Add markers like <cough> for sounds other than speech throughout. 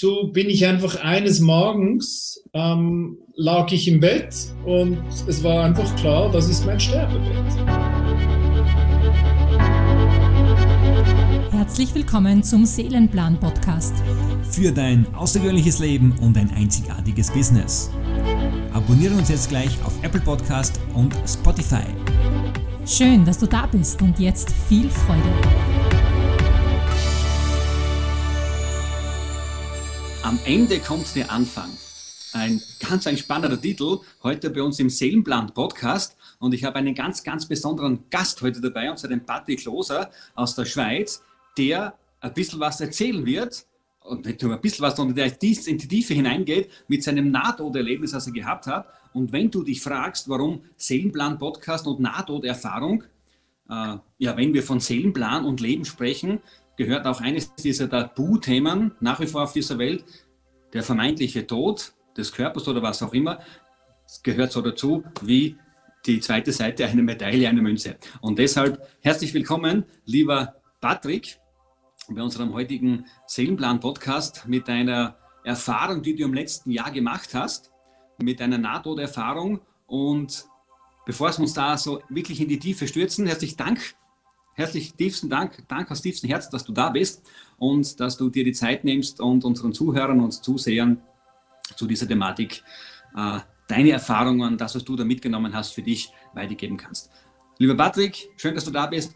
so bin ich einfach eines Morgens, ähm, lag ich im Bett und es war einfach klar, das ist mein Sterbebett. Herzlich willkommen zum Seelenplan-Podcast. Für dein außergewöhnliches Leben und ein einzigartiges Business. Abonniere uns jetzt gleich auf Apple Podcast und Spotify. Schön, dass du da bist und jetzt viel Freude. Am Ende kommt der Anfang. Ein ganz ein spannender Titel heute bei uns im Seelenplan Podcast. Und ich habe einen ganz, ganz besonderen Gast heute dabei, und zwar den Patrick Loser aus der Schweiz, der ein bisschen was erzählen wird und nicht nur ein bisschen was, sondern der in die Tiefe hineingeht mit seinem Nahtoderlebnis, das er gehabt hat. Und wenn du dich fragst, warum Seelenplan Podcast und Nahtoderfahrung, äh, ja, wenn wir von Seelenplan und Leben sprechen, gehört auch eines dieser Tabuthemen nach wie vor auf dieser Welt, der vermeintliche Tod des Körpers oder was auch immer. Gehört so dazu wie die zweite Seite einer Medaille, einer Münze. Und deshalb herzlich willkommen, lieber Patrick, bei unserem heutigen Seelenplan-Podcast mit deiner Erfahrung, die du im letzten Jahr gemacht hast, mit deiner Nahtoderfahrung. Und bevor wir uns da so wirklich in die Tiefe stürzen, herzlich Dank herzlich tiefsten Dank, Dank aus tiefstem Herzen, dass du da bist und dass du dir die Zeit nimmst und unseren Zuhörern und Zusehern zu dieser Thematik äh, deine Erfahrungen, das, was du da mitgenommen hast, für dich weitergeben kannst. Lieber Patrick, schön, dass du da bist.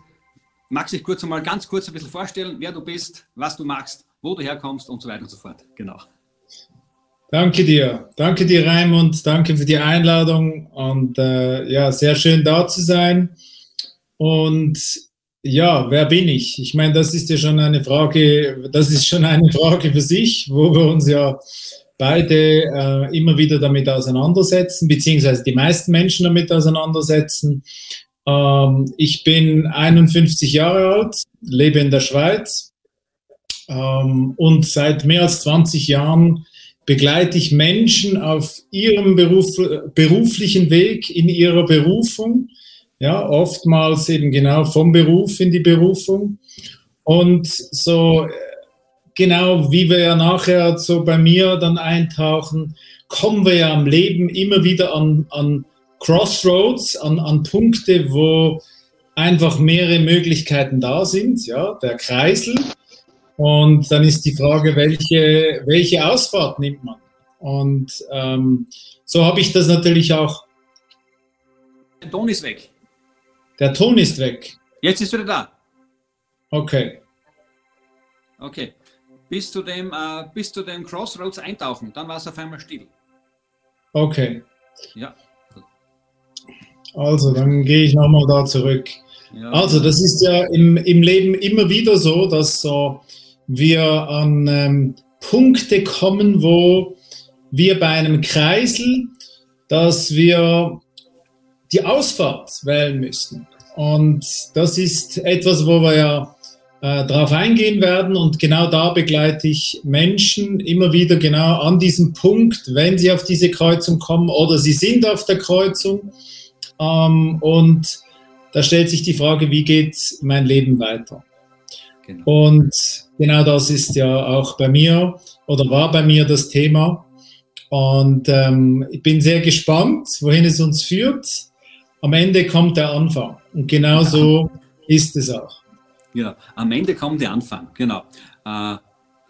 Magst du dich kurz einmal ganz kurz ein bisschen vorstellen, wer du bist, was du magst, wo du herkommst und so weiter und so fort. Genau. Danke dir. Danke dir, Raimund. Danke für die Einladung und äh, ja, sehr schön da zu sein. Und ja, wer bin ich? Ich meine, das ist ja schon eine Frage, das ist schon eine Frage für sich, wo wir uns ja beide äh, immer wieder damit auseinandersetzen, beziehungsweise die meisten Menschen damit auseinandersetzen. Ähm, ich bin 51 Jahre alt, lebe in der Schweiz ähm, und seit mehr als 20 Jahren begleite ich Menschen auf ihrem Beruf, beruflichen Weg, in ihrer Berufung ja, oftmals eben genau vom Beruf in die Berufung. Und so genau wie wir ja nachher so bei mir dann eintauchen, kommen wir ja am Leben immer wieder an, an Crossroads, an, an Punkte, wo einfach mehrere Möglichkeiten da sind, ja, der Kreisel. Und dann ist die Frage, welche, welche Ausfahrt nimmt man? Und ähm, so habe ich das natürlich auch. Ton ist weg. Der Ton ist weg. Jetzt ist wieder da. Okay. Okay. Bis zu dem, äh, bis zu dem Crossroads eintauchen, dann war es auf einmal still. Okay. Ja. Also, dann gehe ich nochmal da zurück. Ja. Also, das ist ja im, im Leben immer wieder so, dass so wir an ähm, Punkte kommen, wo wir bei einem Kreisel, dass wir die Ausfahrt wählen müssen. Und das ist etwas, wo wir ja äh, darauf eingehen werden. Und genau da begleite ich Menschen immer wieder genau an diesem Punkt, wenn sie auf diese Kreuzung kommen oder sie sind auf der Kreuzung. Ähm, und da stellt sich die Frage, wie geht mein Leben weiter? Genau. Und genau das ist ja auch bei mir oder war bei mir das Thema. Und ähm, ich bin sehr gespannt, wohin es uns führt am Ende kommt der Anfang. Und genau so ist es auch. Ja, am Ende kommt der Anfang, genau. Äh,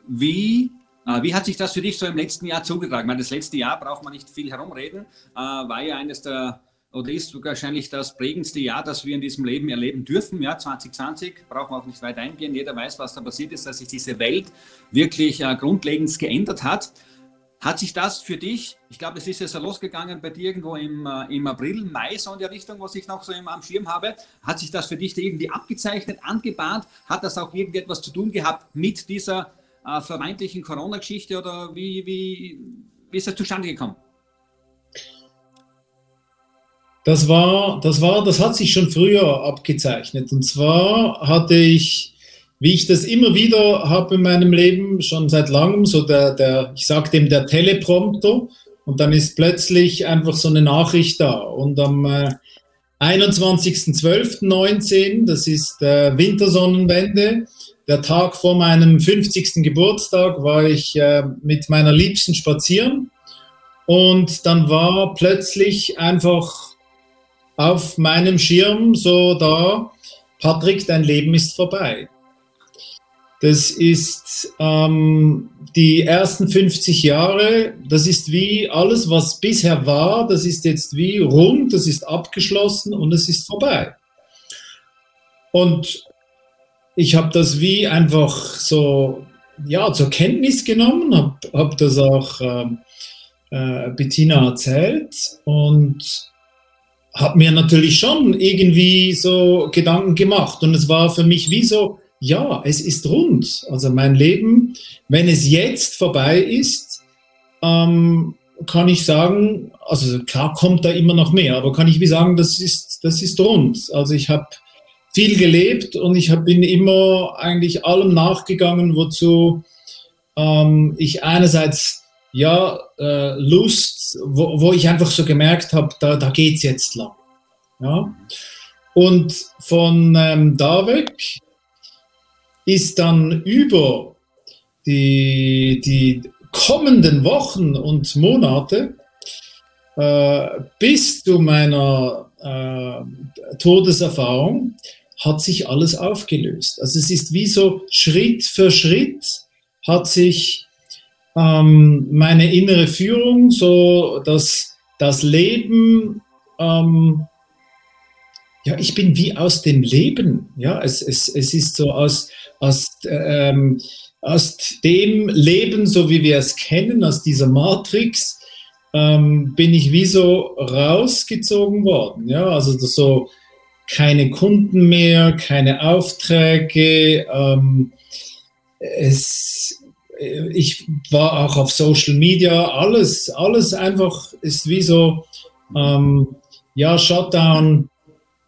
wie, äh, wie hat sich das für dich so im letzten Jahr zugetragen? meine, das letzte Jahr braucht man nicht viel herumreden, äh, war ja eines der, oder ist wahrscheinlich das prägendste Jahr, das wir in diesem Leben erleben dürfen. Ja, 2020, brauchen wir auch nicht weit eingehen. Jeder weiß, was da passiert ist, dass sich diese Welt wirklich äh, grundlegend geändert hat. Hat sich das für dich, ich glaube, es ist ja so losgegangen bei dir irgendwo im, äh, im April, Mai, so in der Richtung, was ich noch so im, am Schirm habe, hat sich das für dich irgendwie abgezeichnet, angebahnt? Hat das auch irgendetwas zu tun gehabt mit dieser äh, vermeintlichen Corona-Geschichte oder wie, wie, wie ist das zustande gekommen? Das war, das war, das hat sich schon früher abgezeichnet. Und zwar hatte ich wie ich das immer wieder habe in meinem Leben, schon seit langem, so der, der ich sage dem der Teleprompter und dann ist plötzlich einfach so eine Nachricht da. Und am äh, 21.12.19, das ist äh, Wintersonnenwende, der Tag vor meinem 50. Geburtstag war ich äh, mit meiner Liebsten spazieren und dann war plötzlich einfach auf meinem Schirm so da, Patrick, dein Leben ist vorbei. Das ist ähm, die ersten 50 Jahre, das ist wie alles, was bisher war, das ist jetzt wie rund, das ist abgeschlossen und es ist vorbei. Und ich habe das wie einfach so ja, zur Kenntnis genommen, habe hab das auch ähm, äh, Bettina erzählt und habe mir natürlich schon irgendwie so Gedanken gemacht. Und es war für mich wie so, ja, es ist rund. Also mein Leben, wenn es jetzt vorbei ist, ähm, kann ich sagen, also klar kommt da immer noch mehr, aber kann ich wie sagen, das ist, das ist rund. Also ich habe viel gelebt und ich hab, bin immer eigentlich allem nachgegangen, wozu ähm, ich einerseits ja äh, Lust, wo, wo, ich einfach so gemerkt habe, da, da geht es jetzt lang. Ja? Und von ähm, da weg ist dann über die, die kommenden Wochen und Monate äh, bis zu meiner äh, Todeserfahrung hat sich alles aufgelöst. Also es ist wie so Schritt für Schritt hat sich ähm, meine innere Führung, so dass das Leben, ähm, ja, ich bin wie aus dem Leben. Ja, es, es, es ist so aus, aus, ähm, aus dem Leben, so wie wir es kennen, aus dieser Matrix, ähm, bin ich wie so rausgezogen worden. Ja, also so keine Kunden mehr, keine Aufträge. Ähm, es, ich war auch auf Social Media, alles, alles einfach ist wie so, ähm, ja, Shutdown,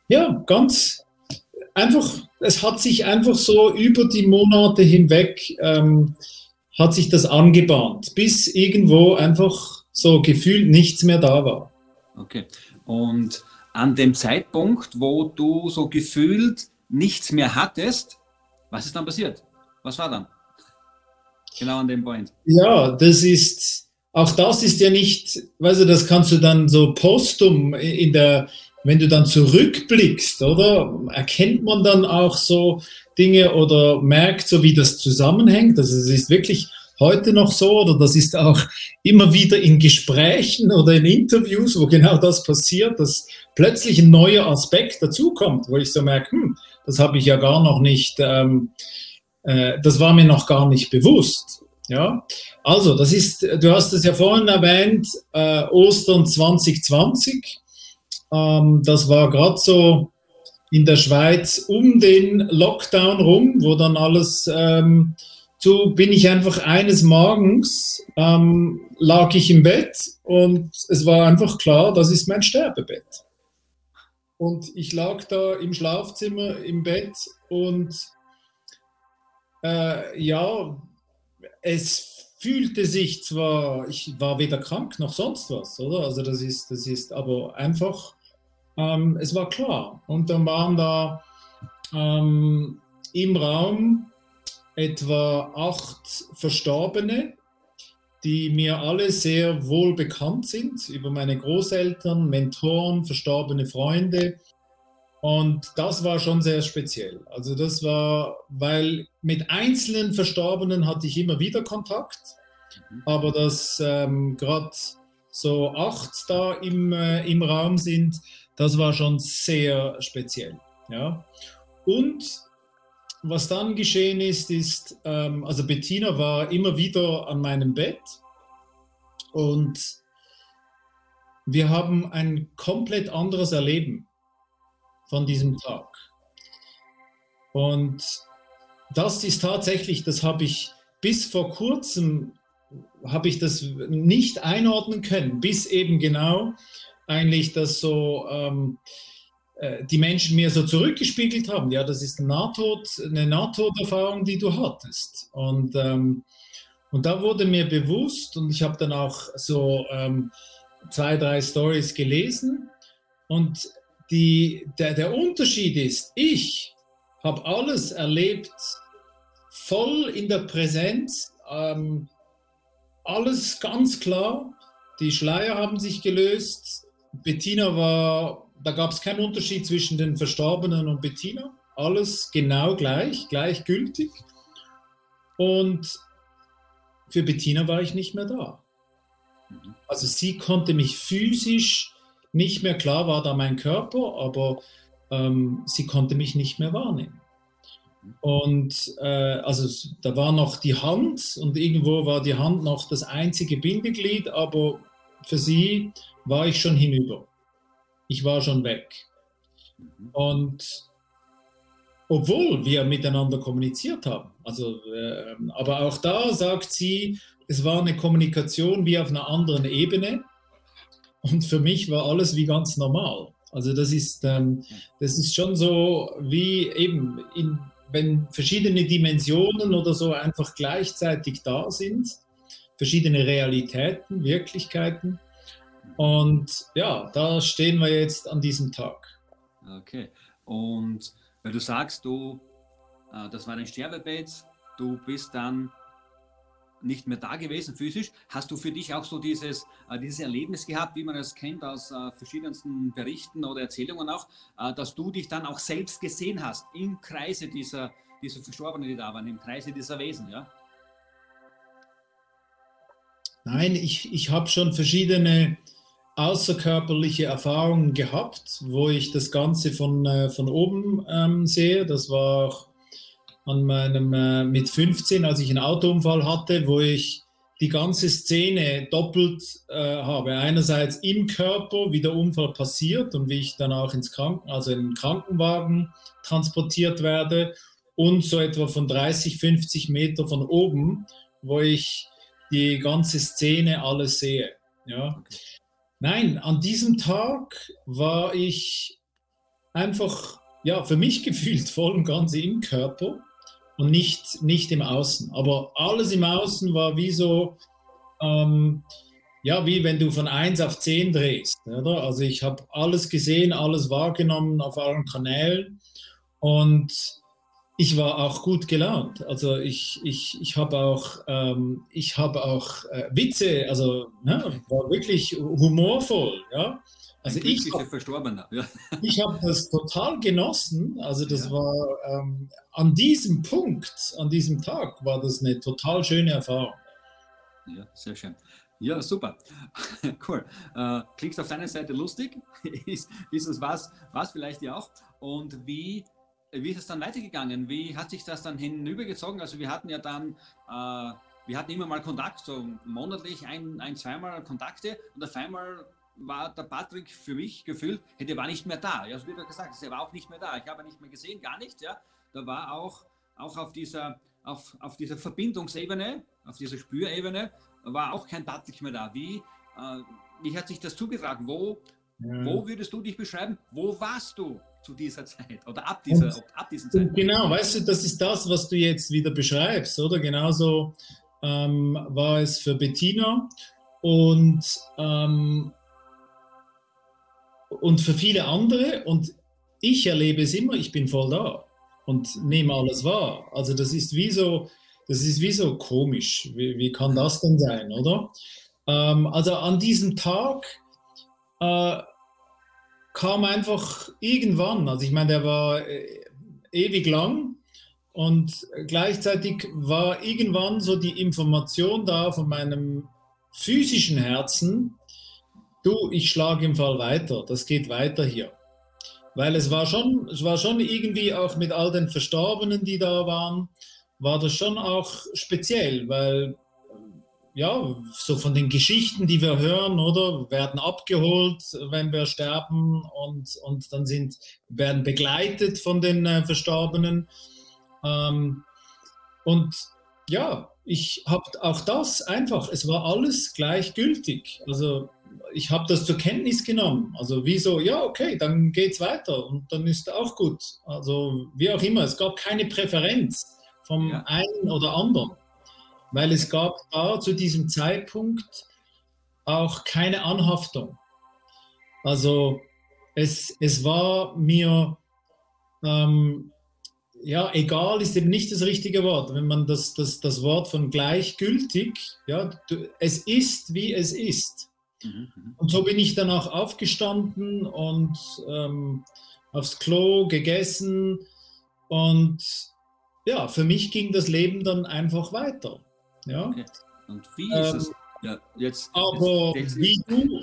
ja, ganz einfach, es hat sich einfach so über die Monate hinweg, ähm, hat sich das angebahnt, bis irgendwo einfach so gefühlt nichts mehr da war. Okay, und an dem Zeitpunkt, wo du so gefühlt nichts mehr hattest, was ist dann passiert? Was war dann? Genau an dem Point. Ja, das ist, auch das ist ja nicht, weißt du, das kannst du dann so postum in der, wenn du dann zurückblickst, oder? Erkennt man dann auch so Dinge oder merkt so, wie das zusammenhängt? Also es ist wirklich heute noch so oder das ist auch immer wieder in Gesprächen oder in Interviews, wo genau das passiert, dass plötzlich ein neuer Aspekt dazukommt, wo ich so merke, hm, das habe ich ja gar noch nicht, ähm, äh, das war mir noch gar nicht bewusst. Ja, also das ist, du hast es ja vorhin erwähnt, äh, Ostern 2020. Ähm, das war gerade so in der Schweiz um den Lockdown rum, wo dann alles ähm, so bin ich einfach eines Morgens, ähm, lag ich im Bett und es war einfach klar, das ist mein Sterbebett. Und ich lag da im Schlafzimmer im Bett und äh, ja, es fühlte sich zwar, ich war weder krank noch sonst was, oder? Also das ist, das ist aber einfach, ähm, es war klar. Und dann waren da ähm, im Raum etwa acht Verstorbene, die mir alle sehr wohl bekannt sind, über meine Großeltern, Mentoren, verstorbene Freunde. Und das war schon sehr speziell. Also das war, weil mit einzelnen Verstorbenen hatte ich immer wieder Kontakt, mhm. aber dass ähm, gerade so acht da im, äh, im Raum sind, das war schon sehr speziell. Ja. Und was dann geschehen ist, ist, ähm, also Bettina war immer wieder an meinem Bett und wir haben ein komplett anderes Erleben von diesem Tag. Und das ist tatsächlich, das habe ich bis vor kurzem, habe ich das nicht einordnen können, bis eben genau eigentlich das so... Ähm, äh, die Menschen mir so zurückgespiegelt haben, ja, das ist Nahtod, eine Nahtoderfahrung, die du hattest. Und, ähm, und da wurde mir bewusst, und ich habe dann auch so ähm, zwei, drei Stories gelesen, und die, der, der Unterschied ist, ich habe alles erlebt voll in der Präsenz, ähm, alles ganz klar. Die Schleier haben sich gelöst. Bettina war, da gab es keinen Unterschied zwischen den Verstorbenen und Bettina. Alles genau gleich, gleichgültig. Und für Bettina war ich nicht mehr da. Also sie konnte mich physisch nicht mehr, klar war da mein Körper, aber ähm, sie konnte mich nicht mehr wahrnehmen. Und äh, also da war noch die Hand und irgendwo war die Hand noch das einzige Bindeglied, aber für sie war ich schon hinüber. Ich war schon weg. Mhm. Und obwohl wir miteinander kommuniziert haben. Also, äh, aber auch da sagt sie, es war eine Kommunikation wie auf einer anderen Ebene. Und für mich war alles wie ganz normal. Also das ist, ähm, das ist schon so wie eben, in, wenn verschiedene Dimensionen oder so einfach gleichzeitig da sind, verschiedene Realitäten, Wirklichkeiten. Und ja, da stehen wir jetzt an diesem Tag. Okay. Und weil du sagst, du, äh, das war dein Sterbebett, du bist dann nicht mehr da gewesen physisch. Hast du für dich auch so dieses, äh, dieses Erlebnis gehabt, wie man es kennt aus äh, verschiedensten Berichten oder Erzählungen auch, äh, dass du dich dann auch selbst gesehen hast im Kreise dieser, dieser Verstorbenen, die da waren, im Kreise dieser Wesen, ja? Nein, ich, ich habe schon verschiedene außerkörperliche Erfahrungen gehabt, wo ich das Ganze von, äh, von oben ähm, sehe. Das war auch an meinem äh, mit 15, als ich einen Autounfall hatte, wo ich die ganze Szene doppelt äh, habe. Einerseits im Körper, wie der Unfall passiert und wie ich dann auch ins Kranken, also in den Krankenwagen transportiert werde und so etwa von 30, 50 Meter von oben, wo ich die ganze Szene alles sehe. Ja. Nein, an diesem Tag war ich einfach, ja, für mich <laughs> gefühlt voll und ganz im Körper und nicht, nicht im Außen. Aber alles im Außen war wie so, ähm, ja, wie wenn du von 1 auf 10 drehst. Oder? Also ich habe alles gesehen, alles wahrgenommen auf allen Kanälen und ich war auch gut gelaunt. Also ich, ich, ich habe auch, ähm, ich hab auch äh, Witze, also ja, war wirklich humorvoll. Ja? Also ich Verstorbener. Ja. <laughs> Ich habe das total genossen. Also das ja. war ähm, an diesem Punkt, an diesem Tag, war das eine total schöne Erfahrung. Ja, sehr schön. Ja, super. <laughs> cool. Äh, klingt auf deiner Seite lustig. <laughs> ist, ist es was, was vielleicht ja auch. Und wie wie ist es dann weitergegangen? Wie hat sich das dann hinübergezogen? Also wir hatten ja dann, äh, wir hatten immer mal Kontakt, so monatlich ein, ein, zweimal Kontakte und auf einmal war der Patrick für mich gefühlt, hey, der war nicht mehr da. Ja, so wie du gesagt hast, er war auch nicht mehr da. Ich habe ihn nicht mehr gesehen, gar nicht. Ja, da war auch, auch auf dieser, auf, auf dieser Verbindungsebene, auf dieser Spürebene, war auch kein Patrick mehr da. Wie, äh, wie hat sich das zugetragen? Wo, wo würdest du dich beschreiben? Wo warst du? zu dieser Zeit oder ab, dieser, und, ab diesem Zeitpunkt. Genau, weißt du, das ist das, was du jetzt wieder beschreibst, oder? Genauso ähm, war es für Bettina und, ähm, und für viele andere. Und ich erlebe es immer, ich bin voll da und nehme alles wahr. Also das ist wie so, das ist wie so komisch. Wie, wie kann das denn sein, oder? Ähm, also an diesem Tag äh, kam einfach irgendwann, also ich meine, der war äh, ewig lang. Und gleichzeitig war irgendwann so die Information da von meinem physischen Herzen, du, ich schlage im Fall weiter, das geht weiter hier. Weil es war schon, es war schon irgendwie auch mit all den Verstorbenen, die da waren, war das schon auch speziell, weil ja, so von den Geschichten, die wir hören, oder, werden abgeholt, wenn wir sterben und, und dann sind, werden begleitet von den äh, Verstorbenen. Ähm, und ja, ich habe auch das einfach, es war alles gleichgültig. Also ich habe das zur Kenntnis genommen. Also wie so, ja, okay, dann geht's weiter und dann ist auch gut. Also wie auch immer, es gab keine Präferenz vom ja. einen oder anderen weil es gab da zu diesem Zeitpunkt auch keine Anhaftung. Also es, es war mir, ähm, ja, egal ist eben nicht das richtige Wort. Wenn man das, das, das Wort von gleichgültig, ja, du, es ist, wie es ist. Mhm. Und so bin ich danach aufgestanden und ähm, aufs Klo gegessen und ja, für mich ging das Leben dann einfach weiter. Ja. Okay. Und wie ist ähm, es? Ja, jetzt, aber jetzt wie du,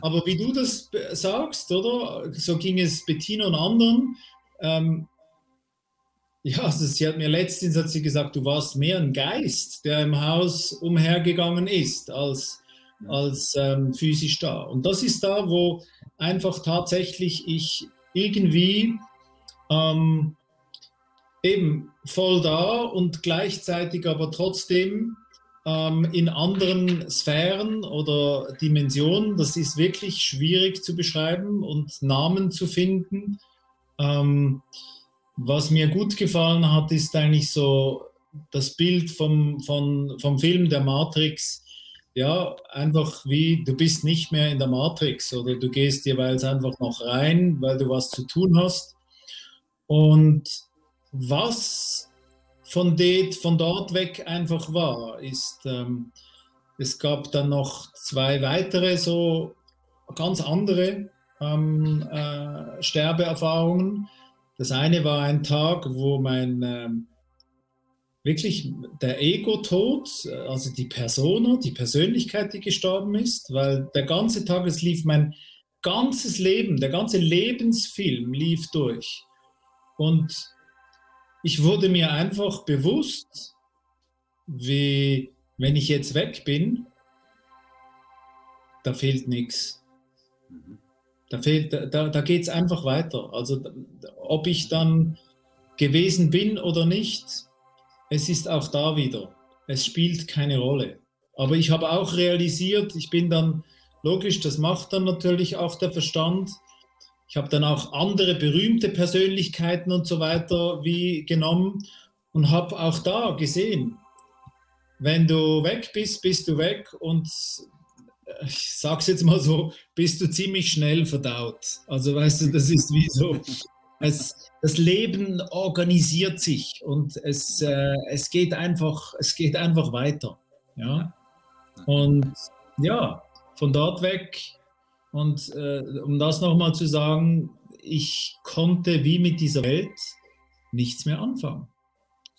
aber wie du das sagst, oder? So ging es Bettina und anderen. Ähm, ja, also sie hat mir letztens hat sie gesagt, du warst mehr ein Geist, der im Haus umhergegangen ist, als, als ähm, physisch da. Und das ist da, wo einfach tatsächlich ich irgendwie ähm, eben voll da und gleichzeitig aber trotzdem ähm, in anderen Sphären oder Dimensionen. Das ist wirklich schwierig zu beschreiben und Namen zu finden. Ähm, was mir gut gefallen hat, ist eigentlich so das Bild vom, vom, vom Film der Matrix. Ja, einfach wie du bist nicht mehr in der Matrix oder du gehst jeweils einfach noch rein, weil du was zu tun hast. Und was von, det, von dort weg einfach war, ist, ähm, es gab dann noch zwei weitere so ganz andere ähm, äh, Sterbeerfahrungen. Das eine war ein Tag, wo mein ähm, wirklich der Ego-Tod, also die Persona, die Persönlichkeit, die gestorben ist, weil der ganze Tag, es lief mein ganzes Leben, der ganze Lebensfilm lief durch. Und ich wurde mir einfach bewusst, wie wenn ich jetzt weg bin, da fehlt nichts. Mhm. Da, fehlt, da, da geht es einfach weiter. Also ob ich dann gewesen bin oder nicht, es ist auch da wieder. Es spielt keine Rolle. Aber ich habe auch realisiert, ich bin dann, logisch, das macht dann natürlich auch der Verstand. Ich habe dann auch andere berühmte Persönlichkeiten und so weiter wie genommen und habe auch da gesehen, wenn du weg bist, bist du weg und ich sag's jetzt mal so, bist du ziemlich schnell verdaut. Also weißt du, das ist wie so, es, das Leben organisiert sich und es, äh, es geht einfach, es geht einfach weiter. Ja. Und ja, von dort weg und äh, um das nochmal zu sagen, ich konnte wie mit dieser Welt nichts mehr anfangen.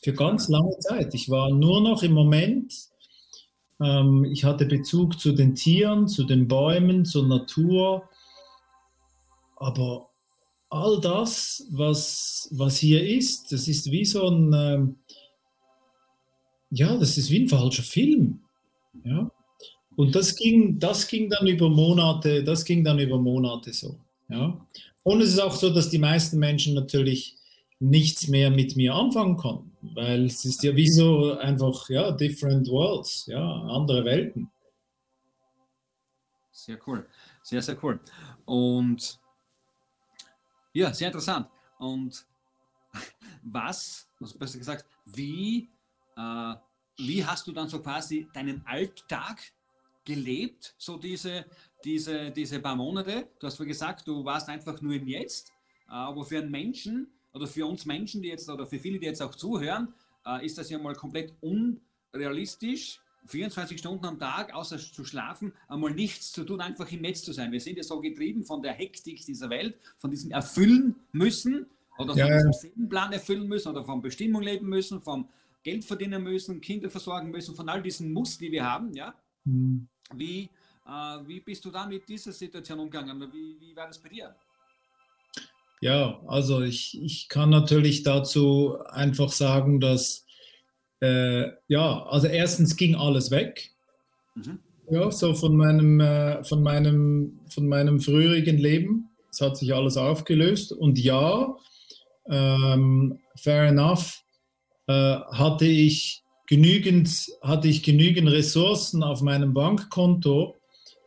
Für ganz lange Zeit. Ich war nur noch im Moment ähm, ich hatte Bezug zu den Tieren, zu den Bäumen, zur Natur. Aber all das, was, was hier ist, das ist wie so ein, ähm, ja, das ist wie ein falscher Film. Ja? Und das ging, das ging dann über Monate, das ging dann über Monate so. Ja? Und es ist auch so, dass die meisten Menschen natürlich nichts mehr mit mir anfangen konnten, weil es ist ja wie so einfach, ja, different worlds, ja, andere Welten. Sehr cool, sehr, sehr cool. Und ja, sehr interessant. Und <laughs> was, also besser gesagt, wie, äh, wie hast du dann so quasi deinen Alltag gelebt, so diese, diese, diese paar Monate? Du hast vorhin gesagt, du warst einfach nur im Jetzt, aber für einen Menschen, oder für uns Menschen, die jetzt oder für viele, die jetzt auch zuhören, äh, ist das ja mal komplett unrealistisch. 24 Stunden am Tag, außer zu schlafen, einmal nichts zu tun, einfach im Netz zu sein. Wir sind ja so getrieben von der Hektik dieser Welt, von diesem Erfüllen müssen oder ja. vom Seelenplan erfüllen müssen oder von Bestimmung leben müssen, vom Geld verdienen müssen, Kinder versorgen müssen, von all diesen Muss, die wir haben. Ja? Mhm. Wie, äh, wie bist du da mit dieser Situation umgegangen? Wie, wie war das bei dir? Ja, also ich, ich kann natürlich dazu einfach sagen, dass, äh, ja, also erstens ging alles weg. Mhm. Ja, so von meinem, äh, von, meinem, von meinem früheren Leben. Es hat sich alles aufgelöst. Und ja, ähm, fair enough, äh, hatte ich genügend, hatte ich genügend Ressourcen auf meinem Bankkonto,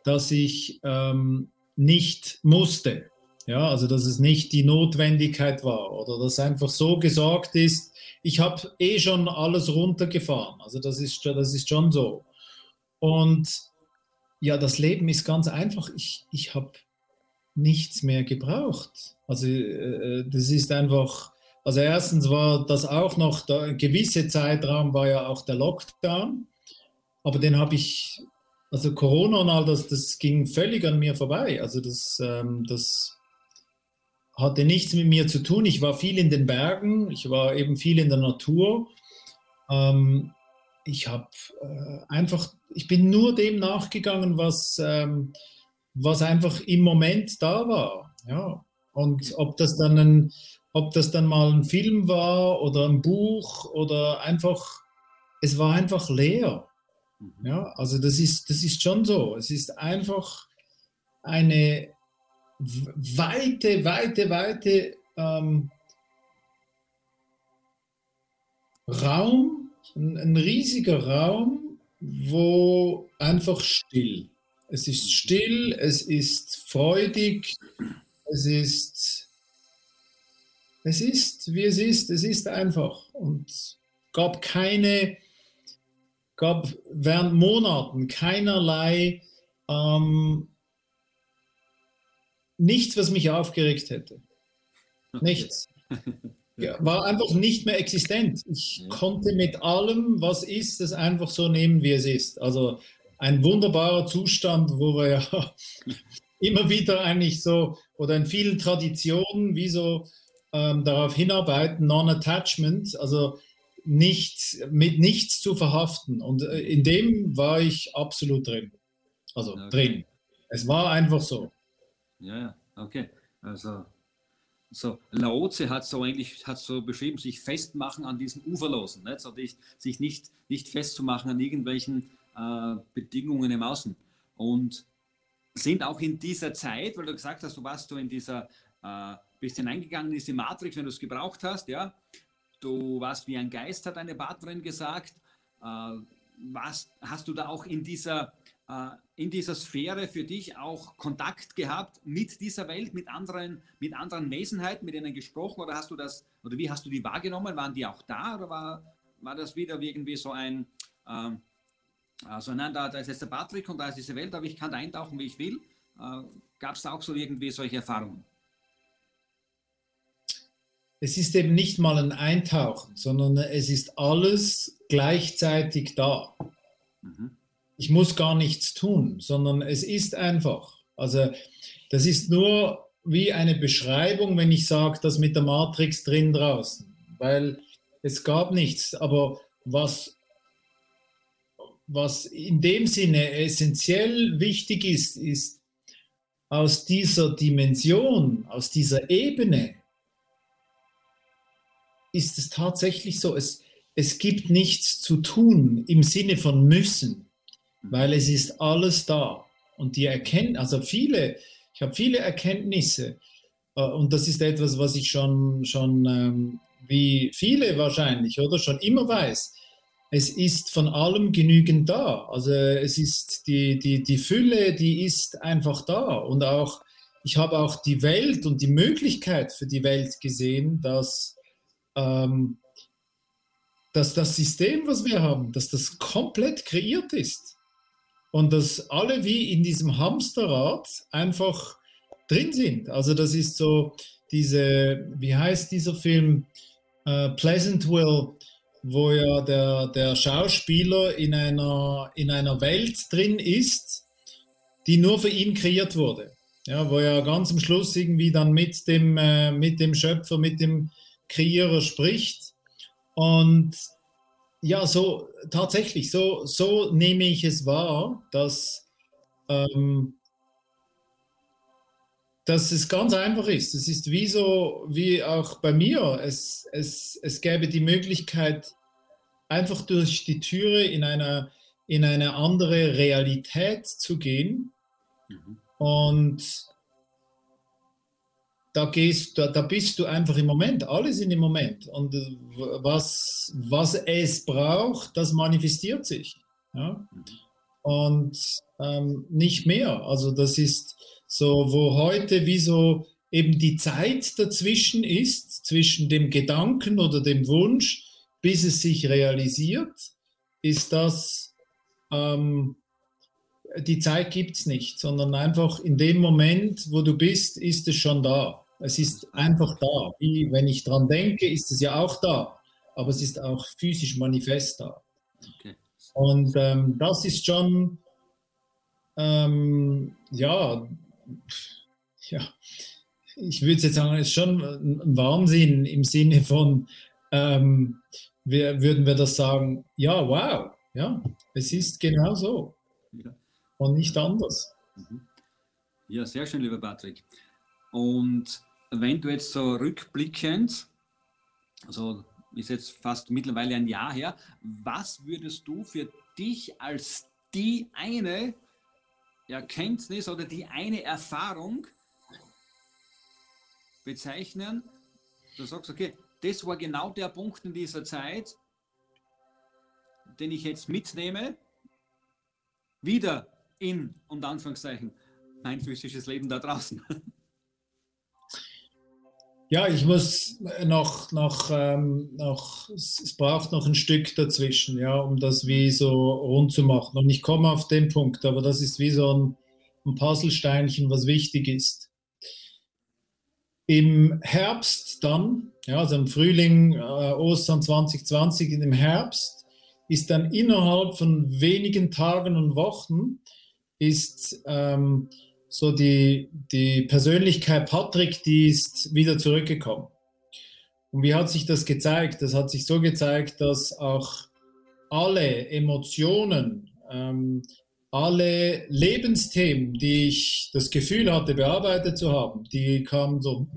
dass ich ähm, nicht musste. Ja, also dass es nicht die Notwendigkeit war oder dass einfach so gesagt ist, ich habe eh schon alles runtergefahren. Also das ist, das ist schon so. Und ja, das Leben ist ganz einfach. Ich, ich habe nichts mehr gebraucht. Also äh, das ist einfach, Also erstens war das auch noch, der gewisse Zeitraum war ja auch der Lockdown, aber den habe ich, also Corona und all das, das ging völlig an mir vorbei. Also das, ähm, das hatte nichts mit mir zu tun. Ich war viel in den Bergen, ich war eben viel in der Natur. Ähm, ich habe äh, einfach, ich bin nur dem nachgegangen, was, ähm, was einfach im Moment da war. Ja. Und ob das dann ein, ob das dann mal ein Film war oder ein Buch oder einfach, es war einfach leer. Mhm. Ja, also das ist, das ist schon so. Es ist einfach eine weite, weite, weite ähm, Raum, ein, ein riesiger Raum, wo einfach still. Es ist still, es ist freudig, es ist, es ist, wie es ist, es ist einfach. Und gab keine, gab während Monaten keinerlei, ähm, nichts, was mich aufgeregt hätte. Nichts. <laughs> Ja, war einfach nicht mehr existent. Ich ja. konnte mit allem, was ist, es einfach so nehmen, wie es ist. Also ein wunderbarer Zustand, wo wir ja <laughs> immer wieder eigentlich so, oder in vielen Traditionen, wie so ähm, darauf hinarbeiten, Non-Attachment, also nicht, mit nichts zu verhaften. Und äh, in dem war ich absolut drin. Also okay. drin. Es war einfach so. Ja, okay. Also so, Laoze hat so eigentlich hat so beschrieben, sich festmachen an diesen Uferlosen, nicht? So, dich, sich nicht, nicht festzumachen an irgendwelchen äh, Bedingungen im Außen. Und sind auch in dieser Zeit, weil du gesagt hast, du warst du in dieser, äh, bist hineingegangen in diese Matrix, wenn du es gebraucht hast, ja. Du warst wie ein Geist, hat eine Partnerin gesagt. Äh, was, hast du da auch in dieser äh, in dieser Sphäre für dich auch Kontakt gehabt mit dieser Welt, mit anderen, mit anderen Wesenheiten, mit denen gesprochen oder hast du das, oder wie hast du die wahrgenommen? Waren die auch da oder war, war das wieder irgendwie so ein, ähm, also nein, da, da ist jetzt der Patrick und da ist diese Welt, aber ich kann da eintauchen, wie ich will. Äh, Gab es da auch so irgendwie solche Erfahrungen? Es ist eben nicht mal ein Eintauchen, sondern es ist alles gleichzeitig da. Mhm ich muss gar nichts tun, sondern es ist einfach. Also das ist nur wie eine Beschreibung, wenn ich sage, das mit der Matrix drin draußen, weil es gab nichts. Aber was, was in dem Sinne essentiell wichtig ist, ist aus dieser Dimension, aus dieser Ebene, ist es tatsächlich so, es, es gibt nichts zu tun im Sinne von müssen weil es ist alles da. Und die erkennen, also viele, ich habe viele Erkenntnisse äh, und das ist etwas, was ich schon, schon ähm, wie viele wahrscheinlich, oder schon immer weiß. Es ist von allem genügend da. Also es ist die, die, die Fülle, die ist einfach da. Und auch, ich habe auch die Welt und die Möglichkeit für die Welt gesehen, dass, ähm, dass das System, was wir haben, dass das komplett kreiert ist und dass alle wie in diesem Hamsterrad einfach drin sind. Also das ist so diese, wie heißt dieser Film? Uh, Pleasantville, wo ja der, der Schauspieler in einer, in einer Welt drin ist, die nur für ihn kreiert wurde. Ja, wo er ganz am Schluss irgendwie dann mit dem, äh, mit dem Schöpfer, mit dem Kreierer spricht. Und ja, so tatsächlich, so, so nehme ich es wahr, dass, ähm, dass es ganz einfach ist. Es ist wie so, wie auch bei mir, es, es, es gäbe die Möglichkeit, einfach durch die Türe in eine, in eine andere Realität zu gehen. Mhm. Und da gehst da, da bist du einfach im Moment, alles in dem Moment. Und äh, was, was es braucht, das manifestiert sich. Ja? Und ähm, nicht mehr. Also das ist so, wo heute wie so eben die Zeit dazwischen ist, zwischen dem Gedanken oder dem Wunsch, bis es sich realisiert, ist das, ähm, die Zeit gibt es nicht, sondern einfach in dem Moment, wo du bist, ist es schon da. Es ist einfach da. Wie wenn ich dran denke, ist es ja auch da, aber es ist auch physisch manifest da. Okay. Und ähm, das ist schon, ähm, ja, ja, ich würde jetzt sagen, es ist schon ein Wahnsinn im Sinne von, ähm, wir, würden wir das sagen, ja, wow, ja, es ist genau so ja. und nicht anders. Mhm. Ja, sehr schön, lieber Patrick. Und wenn du jetzt so rückblickend, also ist jetzt fast mittlerweile ein Jahr her, was würdest du für dich als die eine Erkenntnis oder die eine Erfahrung bezeichnen? Du sagst, okay, das war genau der Punkt in dieser Zeit, den ich jetzt mitnehme, wieder in, und Anführungszeichen, mein physisches Leben da draußen. <laughs> Ja, ich muss noch, noch, ähm, noch, es braucht noch ein Stück dazwischen, ja, um das wie so rund zu machen. Und ich komme auf den Punkt, aber das ist wie so ein, ein Puzzlesteinchen, was wichtig ist. Im Herbst dann, ja, also im Frühling, äh, Ostern 2020, in dem Herbst, ist dann innerhalb von wenigen Tagen und Wochen ist ähm, so die, die Persönlichkeit Patrick, die ist wieder zurückgekommen. Und wie hat sich das gezeigt? Das hat sich so gezeigt, dass auch alle Emotionen, ähm, alle Lebensthemen, die ich das Gefühl hatte, bearbeitet zu haben, die kamen so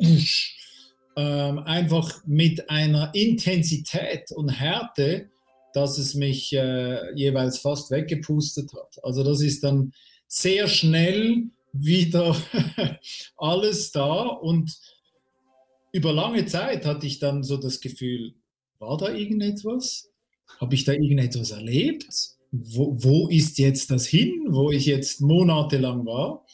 ähm, einfach mit einer Intensität und Härte, dass es mich äh, jeweils fast weggepustet hat. Also das ist dann sehr schnell wieder <laughs> alles da und über lange Zeit hatte ich dann so das Gefühl, war da irgendetwas? Habe ich da irgendetwas erlebt? Wo, wo ist jetzt das hin, wo ich jetzt monatelang war?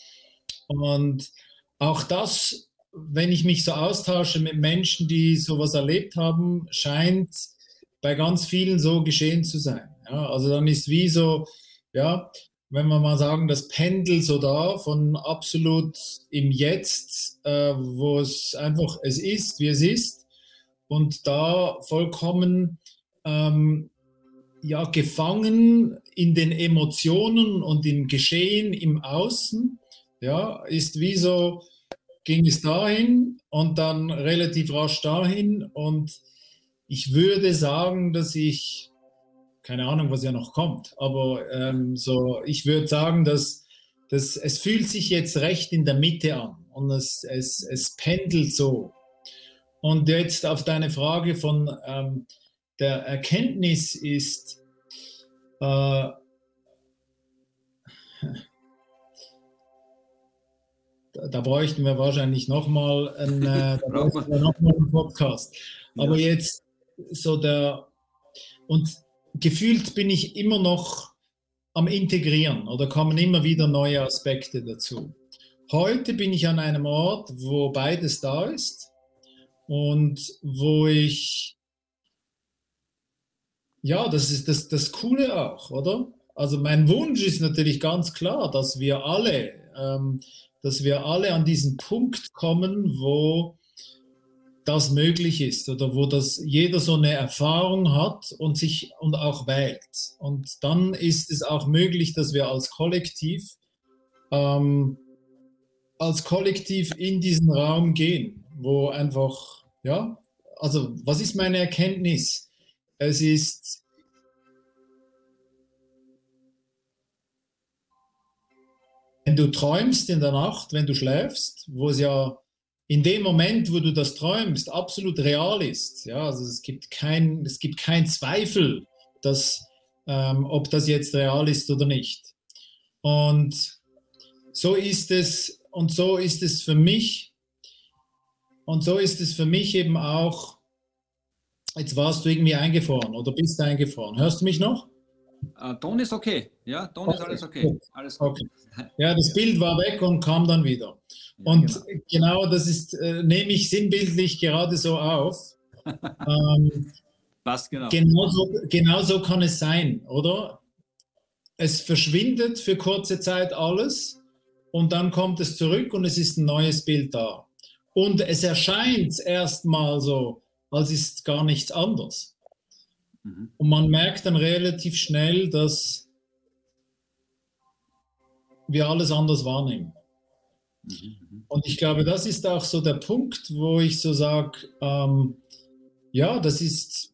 Und auch das, wenn ich mich so austausche mit Menschen, die sowas erlebt haben, scheint bei ganz vielen so geschehen zu sein. Ja, also dann ist wie so, ja, wenn wir mal sagen, das Pendel so da von absolut im Jetzt, äh, wo es einfach es ist, wie es ist, und da vollkommen ähm, ja gefangen in den Emotionen und im Geschehen im Außen, ja, ist wie so ging es dahin und dann relativ rasch dahin und ich würde sagen, dass ich keine Ahnung, was ja noch kommt. Aber ähm, so, ich würde sagen, dass, dass es fühlt sich jetzt recht in der Mitte an und es, es, es pendelt so. Und jetzt auf deine Frage von ähm, der Erkenntnis ist, äh, da, bräuchten wir wahrscheinlich nochmal einen, äh, <laughs> noch einen Podcast. Aber ja. jetzt so der, und gefühlt bin ich immer noch am Integrieren oder kommen immer wieder neue Aspekte dazu. Heute bin ich an einem Ort, wo beides da ist und wo ich, ja, das ist das, das Coole auch, oder? Also mein Wunsch ist natürlich ganz klar, dass wir alle, ähm, dass wir alle an diesen Punkt kommen, wo das möglich ist oder wo das jeder so eine Erfahrung hat und sich und auch wählt. Und dann ist es auch möglich, dass wir als Kollektiv ähm, als Kollektiv in diesen Raum gehen, wo einfach, ja, also was ist meine Erkenntnis? Es ist wenn du träumst in der Nacht, wenn du schläfst, wo es ja in dem Moment, wo du das träumst, absolut real ist. Ja, also es gibt kein, es gibt kein Zweifel, dass, ähm, ob das jetzt real ist oder nicht. Und so ist es, und so ist es für mich, und so ist es für mich eben auch, jetzt warst du irgendwie eingefroren oder bist eingefroren. Hörst du mich noch? Uh, Ton ist okay. Ja, Ton okay. ist alles okay. Alles okay. <laughs> Ja, das Bild war weg und kam dann wieder. Und genau. genau, das ist, äh, nehme ich sinnbildlich gerade so auf. <laughs> ähm, Passt genau. Genauso, genau so kann es sein, oder? Es verschwindet für kurze Zeit alles und dann kommt es zurück und es ist ein neues Bild da. Und es erscheint erstmal so, als ist gar nichts anderes. Mhm. Und man merkt dann relativ schnell, dass wir alles anders wahrnehmen. Mhm. Und ich glaube, das ist auch so der Punkt, wo ich so sage, ähm, ja, das ist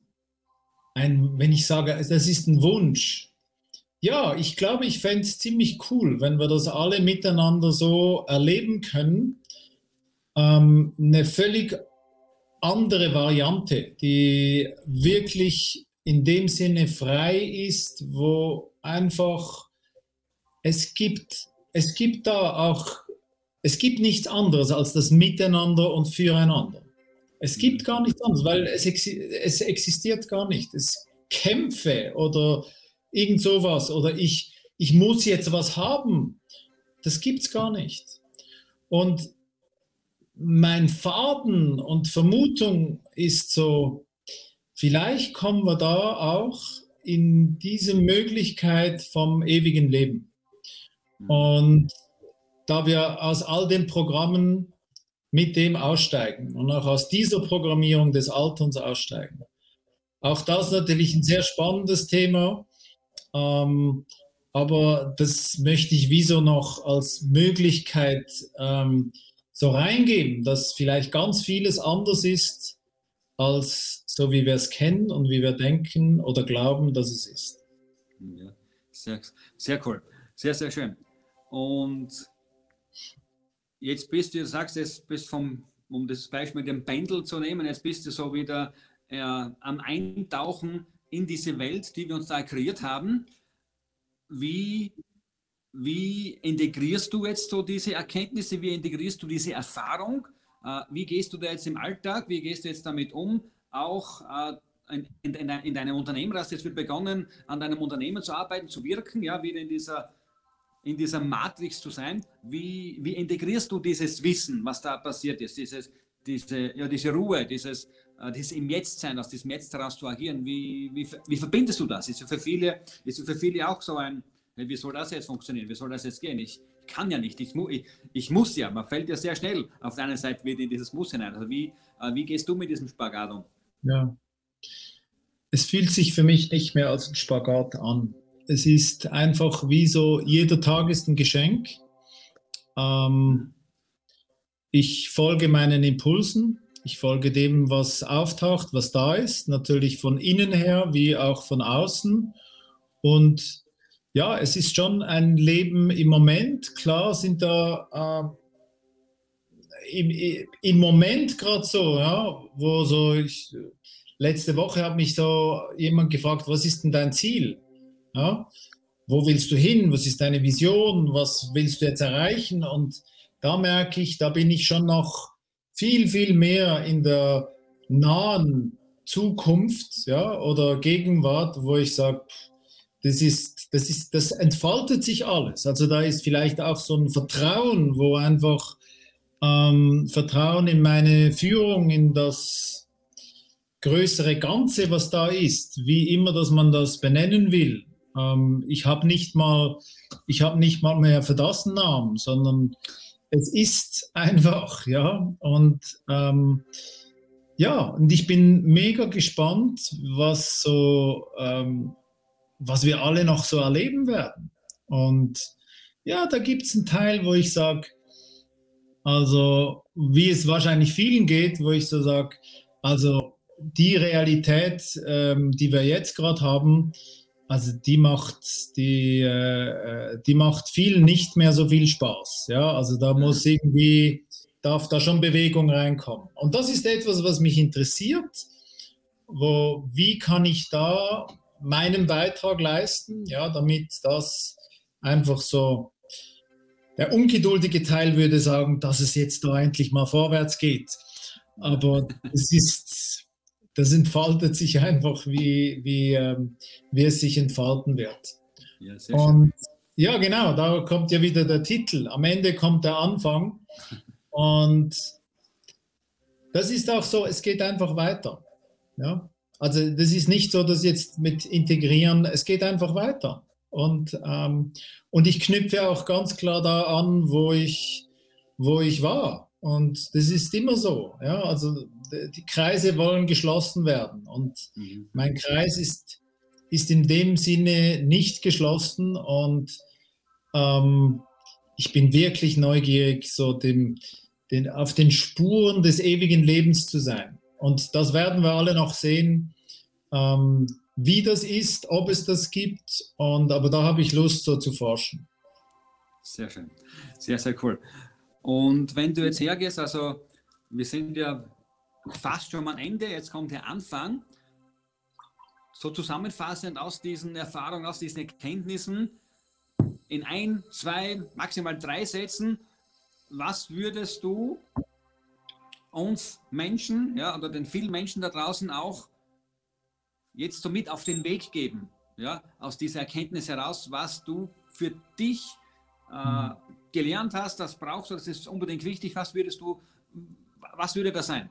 ein, wenn ich sage, das ist ein Wunsch. Ja, ich glaube, ich fände es ziemlich cool, wenn wir das alle miteinander so erleben können. Ähm, eine völlig andere Variante, die wirklich in dem Sinne frei ist, wo einfach es gibt, es gibt da auch, es gibt nichts anderes als das Miteinander und Füreinander. Es gibt gar nichts anderes, weil es, es existiert gar nicht. Es Kämpfe oder irgend sowas oder ich, ich muss jetzt was haben, das gibt es gar nicht. Und mein Faden und Vermutung ist so, vielleicht kommen wir da auch in diese Möglichkeit vom ewigen Leben. Und da wir aus all den Programmen mit dem aussteigen und auch aus dieser Programmierung des Alterns aussteigen. Auch das natürlich ein sehr spannendes Thema, ähm, aber das möchte ich wieso noch als Möglichkeit ähm, so reingeben, dass vielleicht ganz vieles anders ist, als so wie wir es kennen und wie wir denken oder glauben, dass es ist. Ja, sehr, sehr cool. Sehr, sehr schön. Und jetzt bist du, du sagst, jetzt bist vom, um das Beispiel mit dem Pendel zu nehmen, jetzt bist du so wieder äh, am Eintauchen in diese Welt, die wir uns da kreiert haben. Wie wie integrierst du jetzt so diese Erkenntnisse? Wie integrierst du diese Erfahrung? Äh, wie gehst du da jetzt im Alltag? Wie gehst du jetzt damit um? Auch äh, in, in, in deinem Unternehmen, hast jetzt begonnen, an deinem Unternehmen zu arbeiten, zu wirken, ja, wieder in dieser, in dieser Matrix zu sein. Wie, wie integrierst du dieses Wissen, was da passiert ist, dieses, diese, ja, diese Ruhe, dieses, äh, dieses im Jetzt sein, aus diesem Jetzt heraus zu agieren? Wie, wie, wie verbindest du das? Ist für viele, ist für viele auch so ein, wie soll das jetzt funktionieren? Wie soll das jetzt gehen? Ich kann ja nicht. Ich, ich, ich muss ja. Man fällt ja sehr schnell auf der einen Seite wieder in dieses Muss hinein. Also wie, äh, wie gehst du mit diesem Spagat um? Ja. Es fühlt sich für mich nicht mehr als ein Spagat an. Es ist einfach wie so, jeder Tag ist ein Geschenk. Ähm, ich folge meinen Impulsen. Ich folge dem, was auftaucht, was da ist. Natürlich von innen her wie auch von außen. Und ja, es ist schon ein Leben im Moment. Klar sind da äh, im, im Moment gerade so, ja, wo so ich, letzte Woche hat mich so jemand gefragt, was ist denn dein Ziel? Ja, wo willst du hin? Was ist deine Vision? Was willst du jetzt erreichen? Und da merke ich, da bin ich schon noch viel, viel mehr in der nahen Zukunft ja, oder Gegenwart, wo ich sage, das ist, das ist, das entfaltet sich alles. Also da ist vielleicht auch so ein Vertrauen, wo einfach ähm, Vertrauen in meine Führung, in das größere Ganze, was da ist, wie immer, dass man das benennen will. Ähm, ich habe nicht mal, ich habe nicht mal mehr für das einen Namen, sondern es ist <laughs> einfach, ja. Und ähm, ja, und ich bin mega gespannt, was so ähm, was wir alle noch so erleben werden. Und ja, da gibt es einen Teil, wo ich sage, also wie es wahrscheinlich vielen geht, wo ich so sage, also die Realität, ähm, die wir jetzt gerade haben, also die macht, die, äh, die macht vielen nicht mehr so viel Spaß. Ja, also da muss irgendwie, darf da schon Bewegung reinkommen. Und das ist etwas, was mich interessiert. Wo, wie kann ich da meinen Beitrag leisten, ja, damit das einfach so, der ungeduldige Teil würde sagen, dass es jetzt da endlich mal vorwärts geht. Aber es ist, das entfaltet sich einfach, wie, wie, ähm, wie es sich entfalten wird. Ja, Und ja, genau, da kommt ja wieder der Titel. Am Ende kommt der Anfang. Und das ist auch so, es geht einfach weiter. Ja? Also das ist nicht so, dass jetzt mit integrieren, es geht einfach weiter. Und, ähm, und ich knüpfe auch ganz klar da an, wo ich, wo ich war. Und das ist immer so. Ja? Also die Kreise wollen geschlossen werden. Und mhm. mein Kreis ist, ist in dem Sinne nicht geschlossen. Und ähm, ich bin wirklich neugierig, so dem, den, auf den Spuren des ewigen Lebens zu sein. Und das werden wir alle noch sehen, ähm, wie das ist, ob es das gibt. Und, aber da habe ich Lust, so zu forschen. Sehr schön. Sehr, sehr cool. Und wenn du jetzt hergehst, also wir sind ja fast schon am Ende, jetzt kommt der Anfang. So zusammenfassend aus diesen Erfahrungen, aus diesen Erkenntnissen, in ein, zwei, maximal drei Sätzen, was würdest du uns Menschen, ja, oder den vielen Menschen da draußen auch jetzt so mit auf den Weg geben, ja, aus dieser Erkenntnis heraus, was du für dich äh, gelernt hast, das brauchst du, das ist unbedingt wichtig. Was würdest du, was würde das sein?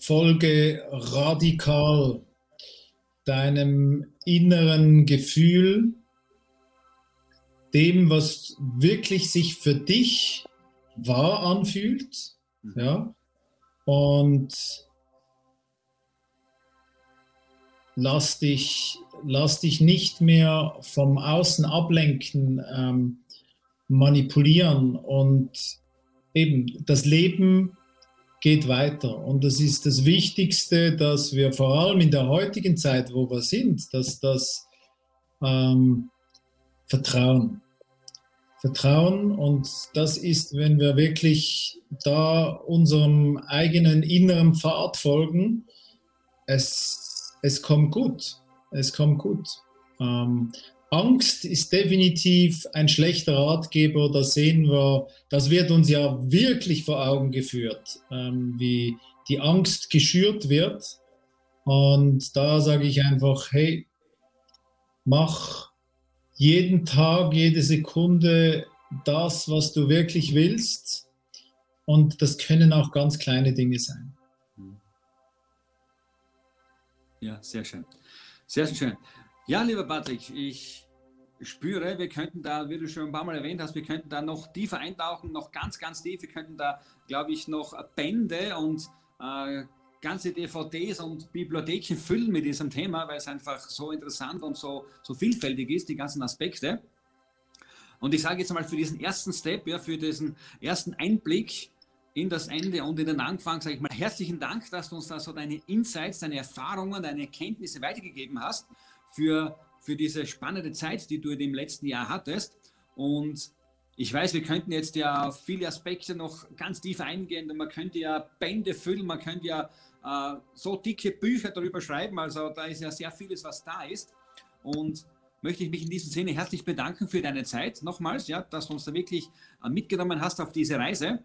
Folge radikal deinem inneren Gefühl, dem, was wirklich sich für dich wahr anfühlt, mhm. ja, und lass dich, lass dich nicht mehr vom Außen ablenken, ähm, manipulieren und eben das Leben geht weiter. Und das ist das Wichtigste, dass wir vor allem in der heutigen Zeit, wo wir sind, dass das ähm, Vertrauen. Vertrauen und das ist, wenn wir wirklich da unserem eigenen inneren Pfad folgen, es, es kommt gut. Es kommt gut. Ähm, Angst ist definitiv ein schlechter Ratgeber. Da sehen wir, das wird uns ja wirklich vor Augen geführt, ähm, wie die Angst geschürt wird. Und da sage ich einfach, hey, mach jeden Tag, jede Sekunde das, was du wirklich willst. Und das können auch ganz kleine Dinge sein. Ja, sehr schön. Sehr schön. Ja, lieber Patrick, ich spüre, wir könnten da, wie du schon ein paar Mal erwähnt hast, wir könnten da noch tiefer eintauchen, noch ganz, ganz tief. Wir könnten da, glaube ich, noch Bände und äh, ganze DVDs und Bibliotheken füllen mit diesem Thema, weil es einfach so interessant und so, so vielfältig ist, die ganzen Aspekte. Und ich sage jetzt mal für diesen ersten Step, ja, für diesen ersten Einblick in das Ende und in den Anfang, sage ich mal, herzlichen Dank, dass du uns da so deine Insights, deine Erfahrungen, deine Erkenntnisse weitergegeben hast für, für diese spannende Zeit, die du dem letzten Jahr hattest. Und ich weiß, wir könnten jetzt ja auf viele Aspekte noch ganz tief eingehen und man könnte ja Bände füllen, man könnte ja äh, so dicke Bücher darüber schreiben. Also da ist ja sehr vieles, was da ist. Und möchte ich mich in diesem Sinne herzlich bedanken für deine Zeit nochmals, ja, dass du uns da wirklich äh, mitgenommen hast auf diese Reise.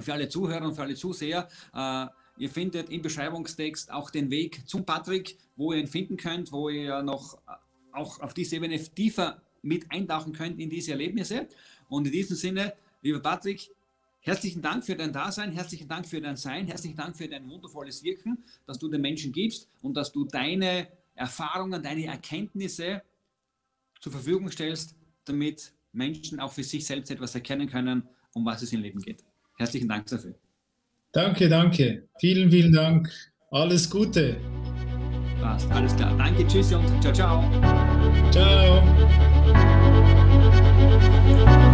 Für alle Zuhörer und für alle Zuseher. Äh, ihr findet im Beschreibungstext auch den Weg zum Patrick, wo ihr ihn finden könnt, wo ihr noch auch auf diese Ebene tiefer mit eintauchen könnt in diese Erlebnisse. Und in diesem Sinne, lieber Patrick, Herzlichen Dank für dein Dasein, herzlichen Dank für dein Sein, herzlichen Dank für dein wundervolles Wirken, dass du den Menschen gibst und dass du deine Erfahrungen, deine Erkenntnisse zur Verfügung stellst, damit Menschen auch für sich selbst etwas erkennen können, um was es im Leben geht. Herzlichen Dank dafür. Danke, danke. Vielen, vielen Dank. Alles Gute. Passt, alles klar. Danke, tschüss und ciao, ciao. Ciao.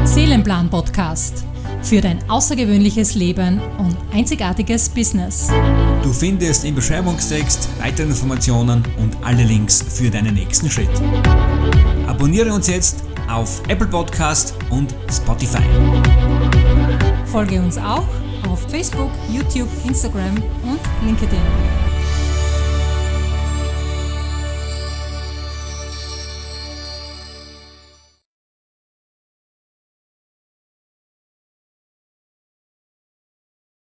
Seelenplan Podcast für dein außergewöhnliches Leben und einzigartiges Business. Du findest im Beschreibungstext weitere Informationen und alle Links für deinen nächsten Schritt. Abonniere uns jetzt auf Apple Podcast und Spotify. Folge uns auch auf Facebook, YouTube, Instagram und LinkedIn.